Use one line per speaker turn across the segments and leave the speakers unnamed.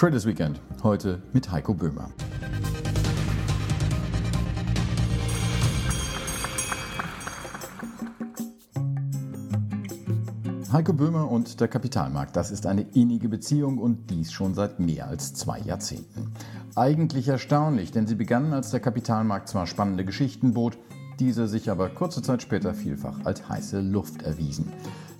Traders Weekend, heute mit Heiko Böhmer. Heiko Böhmer und der Kapitalmarkt, das ist eine innige Beziehung und dies schon seit mehr als zwei Jahrzehnten. Eigentlich erstaunlich, denn sie begannen, als der Kapitalmarkt zwar spannende Geschichten bot, diese sich aber kurze Zeit später vielfach als heiße Luft erwiesen.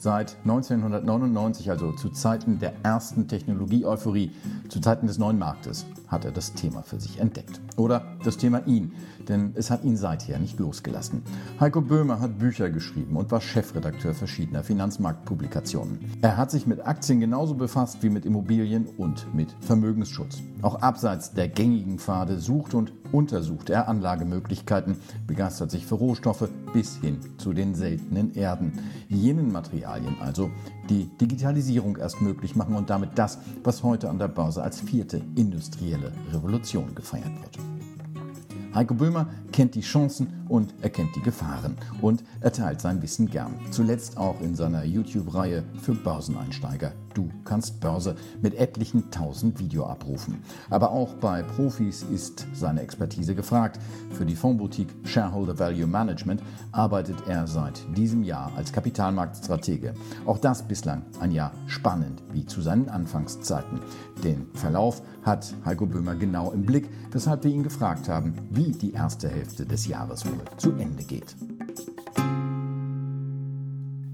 Seit 1999, also zu Zeiten der ersten Technologie-Euphorie, zu Zeiten des neuen Marktes, hat er das Thema für sich entdeckt. Oder das Thema ihn, denn es hat ihn seither nicht losgelassen. Heiko Böhmer hat Bücher geschrieben und war Chefredakteur verschiedener Finanzmarktpublikationen. Er hat sich mit Aktien genauso befasst wie mit Immobilien und mit Vermögensschutz. Auch abseits der gängigen Pfade sucht und untersucht er Anlagemöglichkeiten, begeistert sich für Rohstoffe bis hin zu den seltenen Erden. Jenen Materialien, Materialien also, die Digitalisierung erst möglich machen und damit das, was heute an der Börse als vierte industrielle Revolution gefeiert wird. Heiko Böhmer kennt die Chancen und erkennt die Gefahren und er teilt sein Wissen gern. Zuletzt auch in seiner YouTube-Reihe für Börseneinsteiger. Du kannst Börse mit etlichen tausend Videoabrufen. Aber auch bei Profis ist seine Expertise gefragt. Für die Fondsboutique Shareholder Value Management arbeitet er seit diesem Jahr als Kapitalmarktstratege. Auch das bislang ein Jahr spannend wie zu seinen Anfangszeiten. Den Verlauf hat Heiko Böhmer genau im Blick, weshalb wir ihn gefragt haben, wie die erste Hälfte des Jahres zu Ende geht.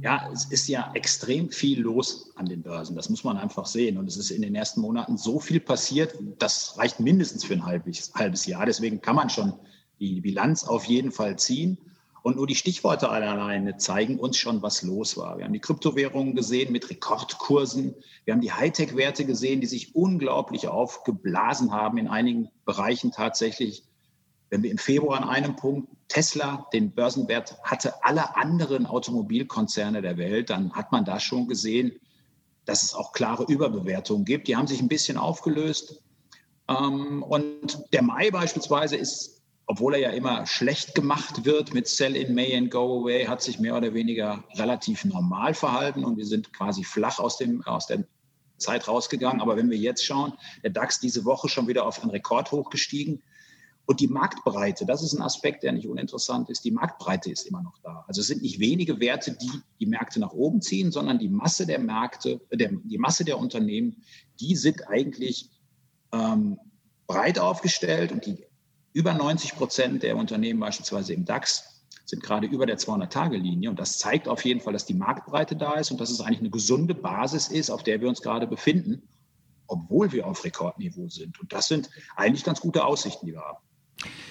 Ja, es ist ja extrem viel los an den Börsen. Das muss man einfach sehen. Und es ist in den ersten Monaten so viel passiert, das reicht mindestens für ein halbes, halbes Jahr. Deswegen kann man schon die Bilanz auf jeden Fall ziehen. Und nur die Stichworte alleine zeigen uns schon, was los war. Wir haben die Kryptowährungen gesehen mit Rekordkursen. Wir haben die Hightech-Werte gesehen, die sich unglaublich aufgeblasen haben, in einigen Bereichen tatsächlich. Wenn wir im Februar an einem Punkt Tesla den Börsenwert hatte aller anderen Automobilkonzerne der Welt, dann hat man da schon gesehen, dass es auch klare Überbewertungen gibt. Die haben sich ein bisschen aufgelöst. Ähm, und der Mai beispielsweise ist obwohl er ja immer schlecht gemacht wird mit Sell in May and Go Away, hat sich mehr oder weniger relativ normal verhalten und wir sind quasi flach aus, dem, aus der Zeit rausgegangen. Aber wenn wir jetzt schauen, der DAX diese Woche schon wieder auf einen Rekord hochgestiegen. Und die Marktbreite, das ist ein Aspekt, der nicht uninteressant ist. Die Marktbreite ist immer noch da. Also es sind nicht wenige Werte, die die Märkte nach oben ziehen, sondern die Masse der Märkte, der, die Masse der Unternehmen, die sind eigentlich ähm, breit aufgestellt und die über 90 Prozent der Unternehmen beispielsweise im DAX sind gerade über der 200-Tage-Linie. Und das zeigt auf jeden Fall, dass die Marktbreite da ist und dass es eigentlich eine gesunde Basis ist, auf der wir uns gerade befinden, obwohl wir auf Rekordniveau sind. Und das sind eigentlich ganz gute Aussichten, die wir haben.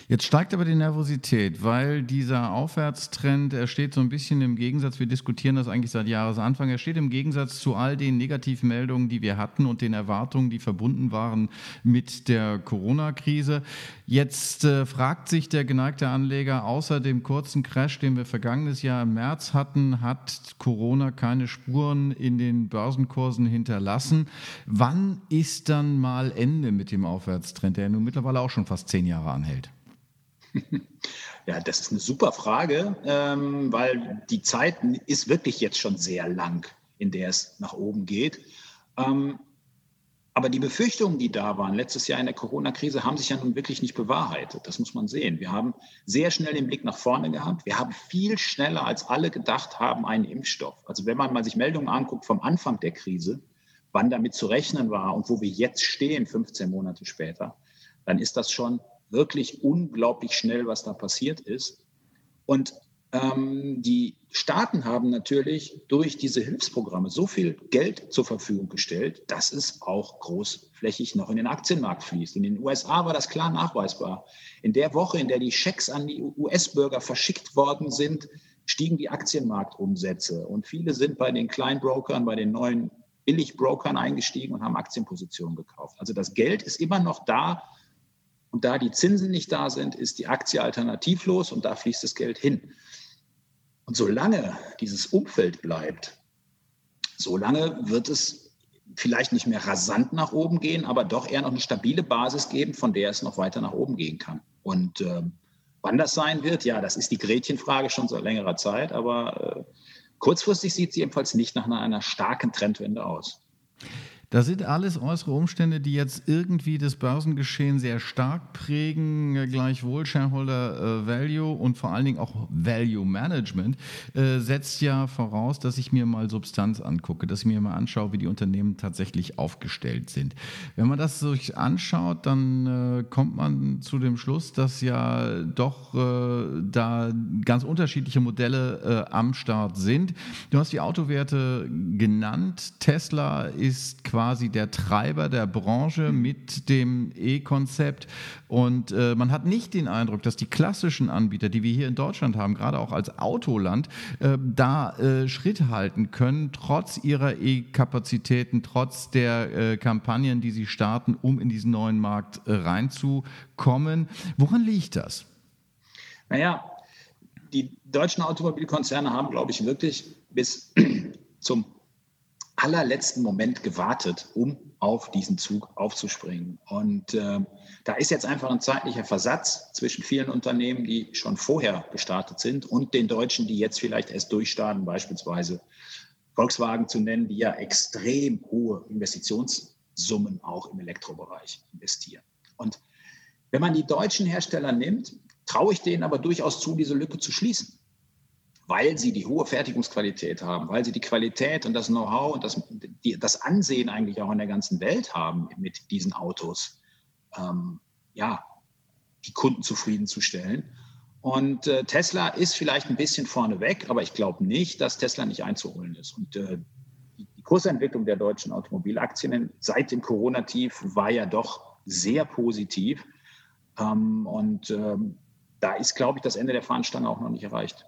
Jetzt steigt aber die Nervosität, weil dieser Aufwärtstrend, er steht so ein bisschen im Gegensatz, wir diskutieren das eigentlich seit Jahresanfang, er steht im Gegensatz zu all den Negativmeldungen, die wir hatten und den Erwartungen, die verbunden waren mit der Corona-Krise. Jetzt äh, fragt sich der geneigte Anleger, außer dem kurzen Crash, den wir vergangenes Jahr im März hatten, hat Corona keine Spuren in den Börsenkursen hinterlassen. Wann ist dann mal Ende mit dem Aufwärtstrend, der nun mittlerweile auch schon fast zehn Jahre anhält?
Ja, das ist eine super Frage, ähm, weil die Zeit ist wirklich jetzt schon sehr lang, in der es nach oben geht. Ähm, aber die Befürchtungen, die da waren letztes Jahr in der Corona-Krise, haben sich ja nun wirklich nicht bewahrheitet. Das muss man sehen. Wir haben sehr schnell den Blick nach vorne gehabt. Wir haben viel schneller, als alle gedacht haben, einen Impfstoff. Also wenn man mal sich Meldungen anguckt vom Anfang der Krise, wann damit zu rechnen war und wo wir jetzt stehen, 15 Monate später, dann ist das schon wirklich unglaublich schnell, was da passiert ist. Und ähm, die Staaten haben natürlich durch diese Hilfsprogramme so viel Geld zur Verfügung gestellt, dass es auch großflächig noch in den Aktienmarkt fließt. In den USA war das klar nachweisbar. In der Woche, in der die Schecks an die US-Bürger verschickt worden sind, stiegen die Aktienmarktumsätze. Und viele sind bei den Kleinbrokern, bei den neuen Billigbrokern eingestiegen und haben Aktienpositionen gekauft. Also das Geld ist immer noch da, und da die Zinsen nicht da sind, ist die Aktie alternativlos und da fließt das Geld hin. Und solange dieses Umfeld bleibt, solange wird es vielleicht nicht mehr rasant nach oben gehen, aber doch eher noch eine stabile Basis geben, von der es noch weiter nach oben gehen kann. Und äh, wann das sein wird, ja, das ist die Gretchenfrage schon seit längerer Zeit, aber äh, kurzfristig sieht sie jedenfalls nicht nach einer, einer starken Trendwende aus.
Das sind alles äußere Umstände, die jetzt irgendwie das Börsengeschehen sehr stark prägen, äh, gleichwohl Shareholder äh, Value und vor allen Dingen auch Value Management äh, setzt ja voraus, dass ich mir mal Substanz angucke, dass ich mir mal anschaue, wie die Unternehmen tatsächlich aufgestellt sind. Wenn man das sich anschaut, dann äh, kommt man zu dem Schluss, dass ja doch äh, da ganz unterschiedliche Modelle äh, am Start sind. Du hast die Autowerte genannt. Tesla ist quasi quasi der Treiber der Branche mit dem E-Konzept. Und äh, man hat nicht den Eindruck, dass die klassischen Anbieter, die wir hier in Deutschland haben, gerade auch als Autoland, äh, da äh, Schritt halten können, trotz ihrer E-Kapazitäten, trotz der äh, Kampagnen, die sie starten, um in diesen neuen Markt äh, reinzukommen. Woran liegt das?
Naja, die deutschen Automobilkonzerne haben, glaube ich, wirklich bis zum allerletzten Moment gewartet, um auf diesen Zug aufzuspringen. Und äh, da ist jetzt einfach ein zeitlicher Versatz zwischen vielen Unternehmen, die schon vorher gestartet sind und den Deutschen, die jetzt vielleicht erst durchstarten, beispielsweise Volkswagen zu nennen, die ja extrem hohe Investitionssummen auch im Elektrobereich investieren. Und wenn man die deutschen Hersteller nimmt, traue ich denen aber durchaus zu, diese Lücke zu schließen weil sie die hohe Fertigungsqualität haben, weil sie die Qualität und das Know-how und das, die, das Ansehen eigentlich auch in der ganzen Welt haben mit diesen Autos, ähm, ja, die Kunden zufriedenzustellen. Und äh, Tesla ist vielleicht ein bisschen vorne weg, aber ich glaube nicht, dass Tesla nicht einzuholen ist. Und äh, die, die Kursentwicklung der deutschen Automobilaktien seit dem Corona-Tief war ja doch sehr positiv. Ähm, und ähm, da ist, glaube ich, das Ende der Fahnenstange auch noch nicht erreicht.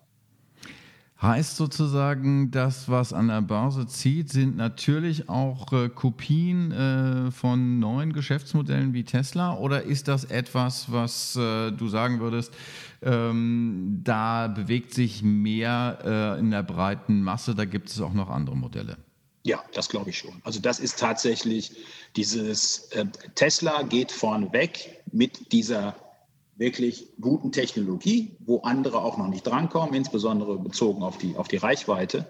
Heißt sozusagen, das, was an der Börse zieht, sind natürlich auch äh, Kopien äh, von neuen Geschäftsmodellen wie Tesla oder ist das etwas, was äh, du sagen würdest, ähm, da bewegt sich mehr äh, in der breiten Masse, da gibt es auch noch andere Modelle?
Ja, das glaube ich schon. Also das ist tatsächlich dieses äh, Tesla geht vorneweg mit dieser wirklich guten Technologie, wo andere auch noch nicht drankommen, insbesondere bezogen auf die, auf die Reichweite.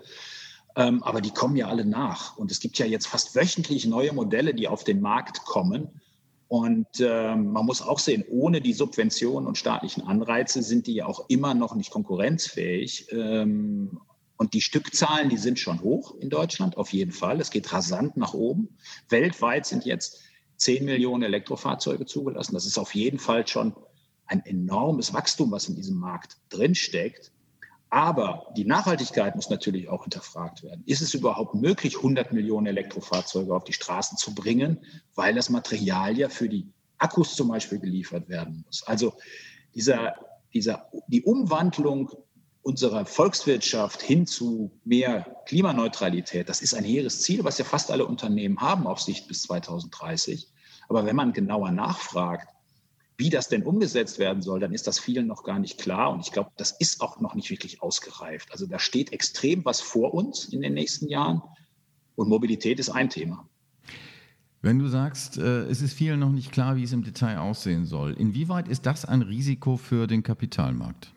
Ähm, aber die kommen ja alle nach. Und es gibt ja jetzt fast wöchentlich neue Modelle, die auf den Markt kommen. Und ähm, man muss auch sehen, ohne die Subventionen und staatlichen Anreize sind die ja auch immer noch nicht konkurrenzfähig. Ähm, und die Stückzahlen, die sind schon hoch in Deutschland, auf jeden Fall. Es geht rasant nach oben. Weltweit sind jetzt 10 Millionen Elektrofahrzeuge zugelassen. Das ist auf jeden Fall schon ein enormes Wachstum, was in diesem Markt drinsteckt. Aber die Nachhaltigkeit muss natürlich auch hinterfragt werden. Ist es überhaupt möglich, 100 Millionen Elektrofahrzeuge auf die Straßen zu bringen, weil das Material ja für die Akkus zum Beispiel geliefert werden muss? Also dieser, dieser, die Umwandlung unserer Volkswirtschaft hin zu mehr Klimaneutralität, das ist ein hehres Ziel, was ja fast alle Unternehmen haben auf Sicht bis 2030. Aber wenn man genauer nachfragt, wie das denn umgesetzt werden soll, dann ist das vielen noch gar nicht klar. Und ich glaube, das ist auch noch nicht wirklich ausgereift. Also da steht extrem was vor uns in den nächsten Jahren. Und Mobilität ist ein Thema.
Wenn du sagst, äh, es ist vielen noch nicht klar, wie es im Detail aussehen soll, inwieweit ist das ein Risiko für den Kapitalmarkt?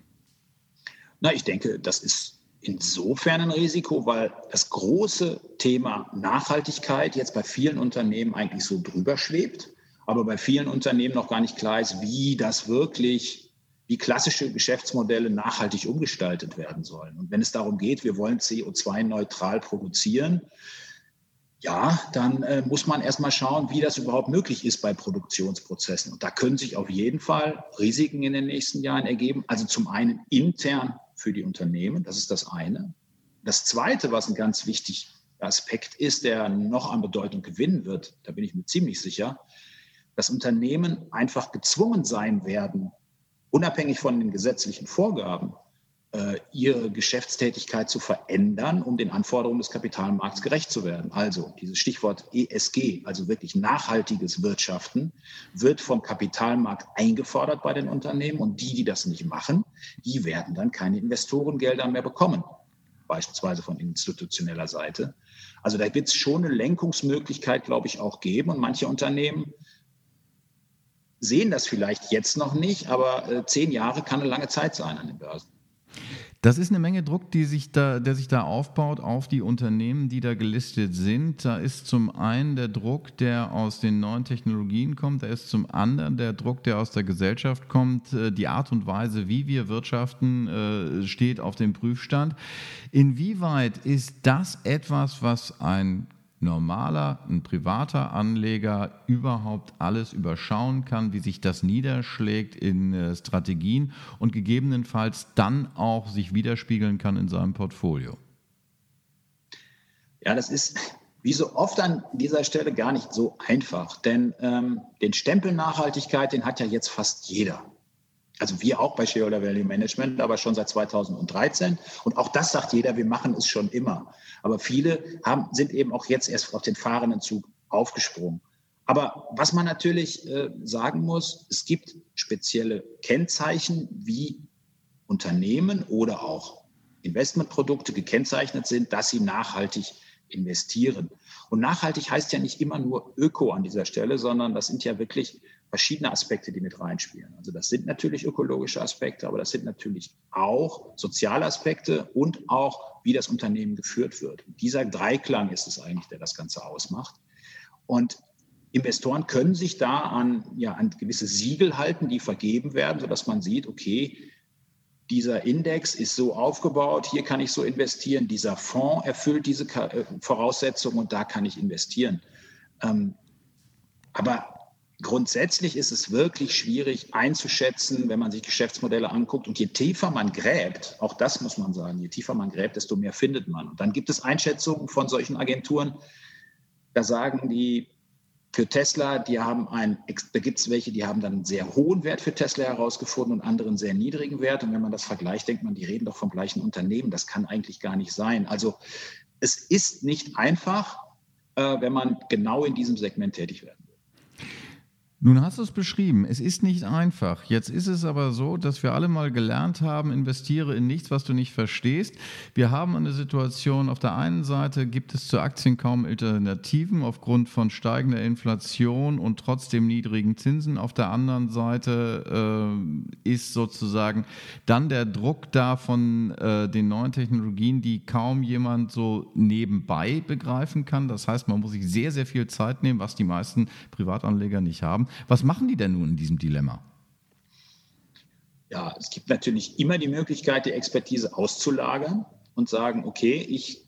Na, ich denke, das ist insofern ein Risiko, weil das große Thema Nachhaltigkeit jetzt bei vielen Unternehmen eigentlich so drüber schwebt aber bei vielen Unternehmen noch gar nicht klar ist, wie das wirklich, wie klassische Geschäftsmodelle nachhaltig umgestaltet werden sollen. Und wenn es darum geht, wir wollen CO2-neutral produzieren, ja, dann äh, muss man erstmal schauen, wie das überhaupt möglich ist bei Produktionsprozessen. Und da können sich auf jeden Fall Risiken in den nächsten Jahren ergeben. Also zum einen intern für die Unternehmen, das ist das eine. Das zweite, was ein ganz wichtiger Aspekt ist, der noch an Bedeutung gewinnen wird, da bin ich mir ziemlich sicher, dass Unternehmen einfach gezwungen sein werden, unabhängig von den gesetzlichen Vorgaben, äh, ihre Geschäftstätigkeit zu verändern, um den Anforderungen des Kapitalmarkts gerecht zu werden. Also dieses Stichwort ESG, also wirklich nachhaltiges Wirtschaften, wird vom Kapitalmarkt eingefordert bei den Unternehmen und die, die das nicht machen, die werden dann keine Investorengelder mehr bekommen, beispielsweise von institutioneller Seite. Also da wird es schon eine Lenkungsmöglichkeit, glaube ich, auch geben und manche Unternehmen sehen das vielleicht jetzt noch nicht, aber äh, zehn Jahre kann eine lange Zeit sein an den Börsen.
Das ist eine Menge Druck, sich da, der sich da aufbaut auf die Unternehmen, die da gelistet sind. Da ist zum einen der Druck, der aus den neuen Technologien kommt, da ist zum anderen der Druck, der aus der Gesellschaft kommt. Äh, die Art und Weise, wie wir wirtschaften, äh, steht auf dem Prüfstand. Inwieweit ist das etwas, was ein normaler, ein privater Anleger überhaupt alles überschauen kann, wie sich das niederschlägt in äh, Strategien und gegebenenfalls dann auch sich widerspiegeln kann in seinem Portfolio?
Ja, das ist wie so oft an dieser Stelle gar nicht so einfach, denn ähm, den Stempel Nachhaltigkeit, den hat ja jetzt fast jeder also wir auch bei Shareholder Value Management, aber schon seit 2013. Und auch das sagt jeder, wir machen es schon immer. Aber viele haben, sind eben auch jetzt erst auf den fahrenden Zug aufgesprungen. Aber was man natürlich äh, sagen muss, es gibt spezielle Kennzeichen, wie Unternehmen oder auch Investmentprodukte gekennzeichnet sind, dass sie nachhaltig investieren. Und nachhaltig heißt ja nicht immer nur Öko an dieser Stelle, sondern das sind ja wirklich verschiedene Aspekte, die mit reinspielen. Also das sind natürlich ökologische Aspekte, aber das sind natürlich auch soziale Aspekte und auch, wie das Unternehmen geführt wird. Dieser Dreiklang ist es eigentlich, der das Ganze ausmacht. Und Investoren können sich da an, ja, an gewisse Siegel halten, die vergeben werden, sodass man sieht, okay, dieser Index ist so aufgebaut, hier kann ich so investieren, dieser Fonds erfüllt diese äh, Voraussetzungen und da kann ich investieren. Ähm, aber grundsätzlich ist es wirklich schwierig einzuschätzen, wenn man sich Geschäftsmodelle anguckt. Und je tiefer man gräbt, auch das muss man sagen, je tiefer man gräbt, desto mehr findet man. Und dann gibt es Einschätzungen von solchen Agenturen, da sagen die, für Tesla, die haben ein, da gibt es welche, die haben dann einen sehr hohen Wert für Tesla herausgefunden und andere einen sehr niedrigen Wert. Und wenn man das vergleicht, denkt man, die reden doch vom gleichen Unternehmen. Das kann eigentlich gar nicht sein. Also es ist nicht einfach, äh, wenn man genau in diesem Segment tätig will.
Nun hast du es beschrieben, es ist nicht einfach. Jetzt ist es aber so, dass wir alle mal gelernt haben, investiere in nichts, was du nicht verstehst. Wir haben eine Situation, auf der einen Seite gibt es zu Aktien kaum Alternativen aufgrund von steigender Inflation und trotzdem niedrigen Zinsen. Auf der anderen Seite äh, ist sozusagen dann der Druck da von äh, den neuen Technologien, die kaum jemand so nebenbei begreifen kann. Das heißt, man muss sich sehr, sehr viel Zeit nehmen, was die meisten Privatanleger nicht haben. Was machen die denn nun in diesem Dilemma?
Ja, es gibt natürlich immer die Möglichkeit, die Expertise auszulagern und sagen, okay, ich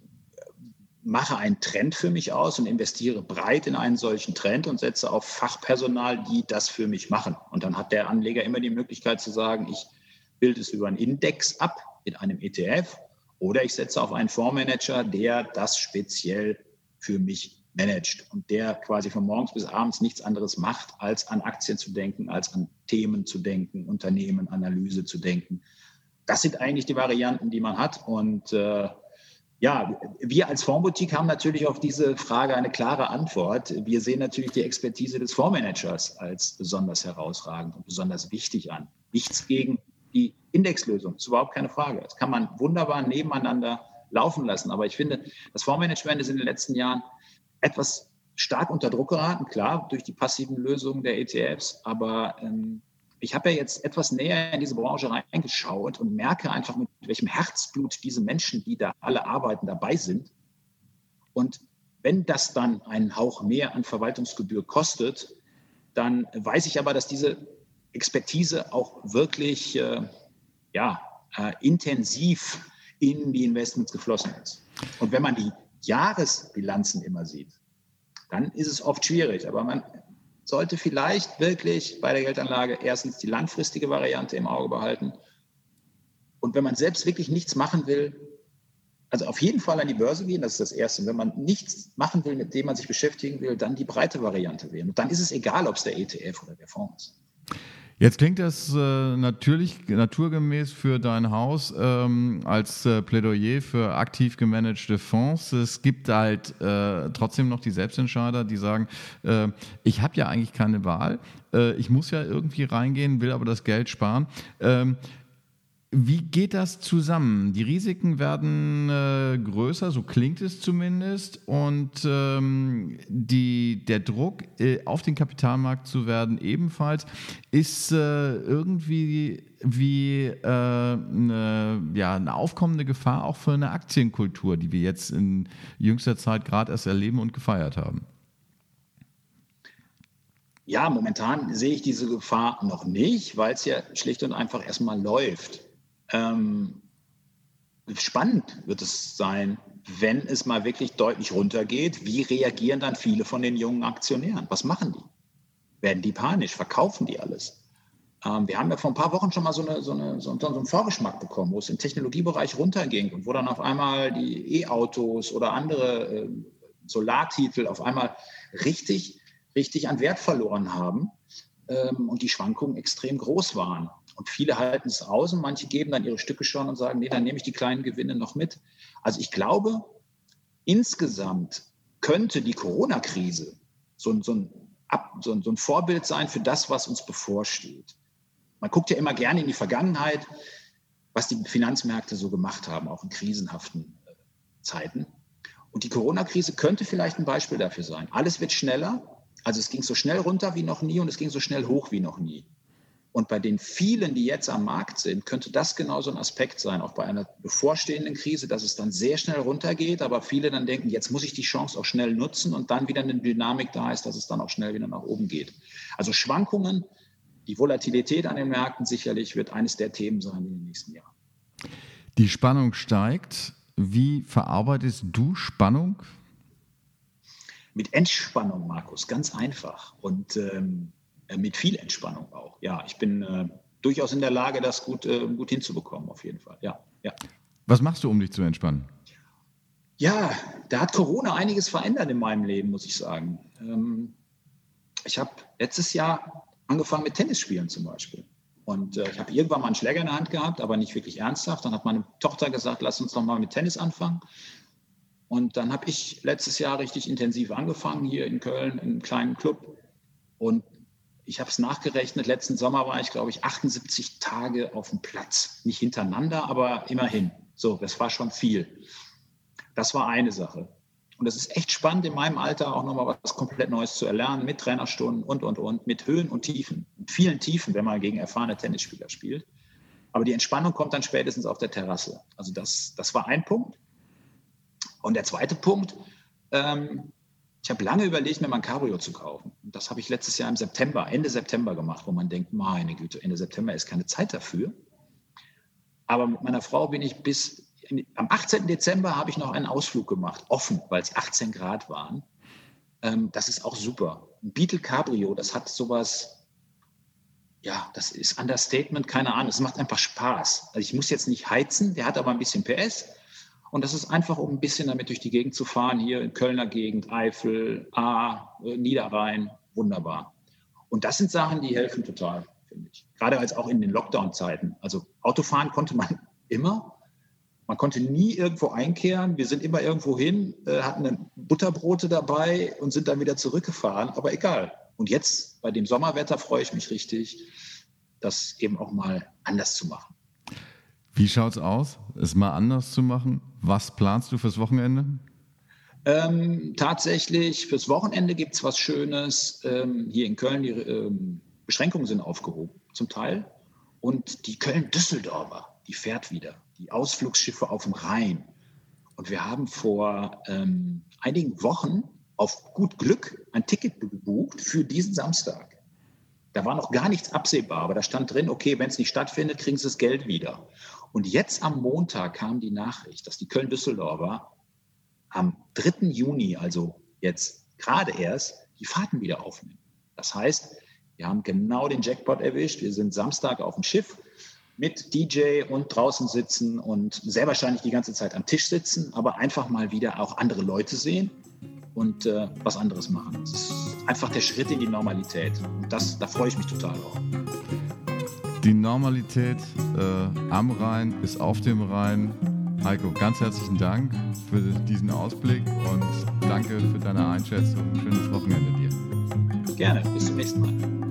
mache einen Trend für mich aus und investiere breit in einen solchen Trend und setze auf Fachpersonal, die das für mich machen. Und dann hat der Anleger immer die Möglichkeit zu sagen, ich bilde es über einen Index ab in einem ETF oder ich setze auf einen Fondsmanager, der das speziell für mich managt und der quasi von morgens bis abends nichts anderes macht, als an Aktien zu denken, als an Themen zu denken, Unternehmen, Analyse zu denken. Das sind eigentlich die Varianten, die man hat. Und äh, ja, wir als Fondsboutique haben natürlich auf diese Frage eine klare Antwort. Wir sehen natürlich die Expertise des Fondsmanagers als besonders herausragend und besonders wichtig an. Nichts gegen die Indexlösung, ist überhaupt keine Frage. Das kann man wunderbar nebeneinander laufen lassen. Aber ich finde, das Fondsmanagement ist in den letzten Jahren etwas stark unter Druck geraten, klar, durch die passiven Lösungen der ETFs. Aber ähm, ich habe ja jetzt etwas näher in diese Branche reingeschaut und merke einfach, mit welchem Herzblut diese Menschen, die da alle arbeiten, dabei sind. Und wenn das dann einen Hauch mehr an Verwaltungsgebühr kostet, dann weiß ich aber, dass diese Expertise auch wirklich äh, ja, äh, intensiv in die Investments geflossen ist. Und wenn man die Jahresbilanzen immer sieht, dann ist es oft schwierig. Aber man sollte vielleicht wirklich bei der Geldanlage erstens die langfristige Variante im Auge behalten. Und wenn man selbst wirklich nichts machen will, also auf jeden Fall an die Börse gehen, das ist das Erste. Wenn man nichts machen will, mit dem man sich beschäftigen will, dann die breite Variante wählen. Und dann ist es egal, ob es der ETF oder der Fonds ist.
Jetzt klingt das äh, natürlich naturgemäß für dein Haus ähm, als äh, Plädoyer für aktiv gemanagte Fonds. Es gibt halt äh, trotzdem noch die Selbstentscheider, die sagen, äh, ich habe ja eigentlich keine Wahl, äh, ich muss ja irgendwie reingehen, will aber das Geld sparen. Ähm, wie geht das zusammen? Die Risiken werden äh, größer, so klingt es zumindest, und ähm, die, der Druck, äh, auf den Kapitalmarkt zu werden, ebenfalls, ist äh, irgendwie wie äh, eine, ja, eine aufkommende Gefahr auch für eine Aktienkultur, die wir jetzt in jüngster Zeit gerade erst erleben und gefeiert haben.
Ja, momentan sehe ich diese Gefahr noch nicht, weil es ja schlicht und einfach erstmal läuft. Ähm, spannend wird es sein, wenn es mal wirklich deutlich runtergeht. Wie reagieren dann viele von den jungen Aktionären? Was machen die? Werden die panisch? Verkaufen die alles? Ähm, wir haben ja vor ein paar Wochen schon mal so, eine, so, eine, so, einen Vorgeschmack bekommen, wo es im Technologiebereich runterging und wo dann auf einmal die E-Autos oder andere äh, Solartitel auf einmal richtig, richtig an Wert verloren haben ähm, und die Schwankungen extrem groß waren. Und viele halten es aus und manche geben dann ihre Stücke schon und sagen, nee, dann nehme ich die kleinen Gewinne noch mit. Also ich glaube, insgesamt könnte die Corona-Krise so, so, so, so, ein Vorbild sein für das, was uns bevorsteht. Man guckt ja immer gerne in die Vergangenheit, was die Finanzmärkte so gemacht haben, auch in krisenhaften äh, Zeiten. Und die Corona-Krise könnte vielleicht ein Beispiel dafür sein. Alles wird schneller. Also es ging so schnell runter wie noch nie und es ging so schnell hoch wie noch nie. Und bei den vielen, die jetzt am Markt sind, könnte das genauso ein Aspekt sein, auch bei einer bevorstehenden Krise, dass es dann sehr schnell runtergeht, aber viele dann denken, jetzt muss ich die Chance auch schnell nutzen und dann wieder eine Dynamik da ist, dass es dann auch schnell wieder nach oben geht. Also Schwankungen, die Volatilität an den Märkten sicherlich wird eines der Themen sein in den nächsten Jahren.
Die Spannung steigt. Wie verarbeitest du Spannung?
Mit Entspannung, Markus, ganz einfach. Und ähm, äh, mit viel Entspannung auch. Ja, ich bin äh, durchaus in der Lage, das gut, äh, gut hinzubekommen, auf jeden Fall. Ja, ja.
Was machst du, um dich zu entspannen?
Ja, da hat Corona einiges verändert in meinem Leben, muss ich sagen. Ähm, ich habe letztes Jahr angefangen mit Tennisspielen zum Beispiel. Und äh, ich habe irgendwann mal einen Schläger in der Hand gehabt, aber nicht wirklich ernsthaft. Dann hat meine Tochter gesagt, lass uns doch mal mit Tennis anfangen. Und dann habe ich letztes Jahr richtig intensiv angefangen hier in Köln in einem kleinen Club. Und ich habe es nachgerechnet, letzten Sommer war ich, glaube ich, 78 Tage auf dem Platz. Nicht hintereinander, aber immerhin. So, das war schon viel. Das war eine Sache. Und es ist echt spannend, in meinem Alter auch nochmal was komplett Neues zu erlernen, mit Trainerstunden und, und, und, mit Höhen und Tiefen. Mit vielen Tiefen, wenn man gegen erfahrene Tennisspieler spielt. Aber die Entspannung kommt dann spätestens auf der Terrasse. Also das, das war ein Punkt. Und der zweite Punkt, ähm, ich habe lange überlegt, mir mal ein Cabrio zu kaufen. Und das habe ich letztes Jahr im September, Ende September gemacht, wo man denkt, meine Güte, Ende September ist keine Zeit dafür. Aber mit meiner Frau bin ich bis am 18. Dezember habe ich noch einen Ausflug gemacht, offen, weil es 18 Grad waren. Ähm, das ist auch super. Ein Beetle Cabrio, das hat sowas, ja, das ist Understatement, keine Ahnung. Es macht einfach Spaß. Also ich muss jetzt nicht heizen, der hat aber ein bisschen PS. Und das ist einfach, um ein bisschen damit durch die Gegend zu fahren, hier in Kölner Gegend, Eifel, A, Niederrhein, wunderbar. Und das sind Sachen, die helfen total, finde ich. Gerade als auch in den Lockdown-Zeiten. Also Autofahren konnte man immer. Man konnte nie irgendwo einkehren. Wir sind immer irgendwo hin, äh, hatten Butterbrote dabei und sind dann wieder zurückgefahren. Aber egal. Und jetzt bei dem Sommerwetter freue ich mich richtig, das eben auch mal anders zu machen.
Wie schaut es aus, es mal anders zu machen? Was planst du fürs Wochenende?
Ähm, tatsächlich, fürs Wochenende gibt es was Schönes. Ähm, hier in Köln, die ähm, Beschränkungen sind aufgehoben, zum Teil. Und die Köln-Düsseldorfer, die fährt wieder. Die Ausflugsschiffe auf dem Rhein. Und wir haben vor ähm, einigen Wochen auf gut Glück ein Ticket gebucht für diesen Samstag. Da war noch gar nichts absehbar, aber da stand drin, okay, wenn es nicht stattfindet, kriegen sie das Geld wieder. Und jetzt am Montag kam die Nachricht, dass die Köln-Düsseldorfer am 3. Juni, also jetzt gerade erst, die Fahrten wieder aufnehmen. Das heißt, wir haben genau den Jackpot erwischt. Wir sind Samstag auf dem Schiff mit DJ und draußen sitzen und sehr wahrscheinlich die ganze Zeit am Tisch sitzen, aber einfach mal wieder auch andere Leute sehen und äh, was anderes machen. Das ist einfach der Schritt in die Normalität. Und das, da freue ich mich total drauf.
Die Normalität äh, am Rhein ist auf dem Rhein. Heiko, ganz herzlichen Dank für diesen Ausblick und danke für deine Einschätzung. Schönes Wochenende dir.
Gerne, bis zum nächsten Mal.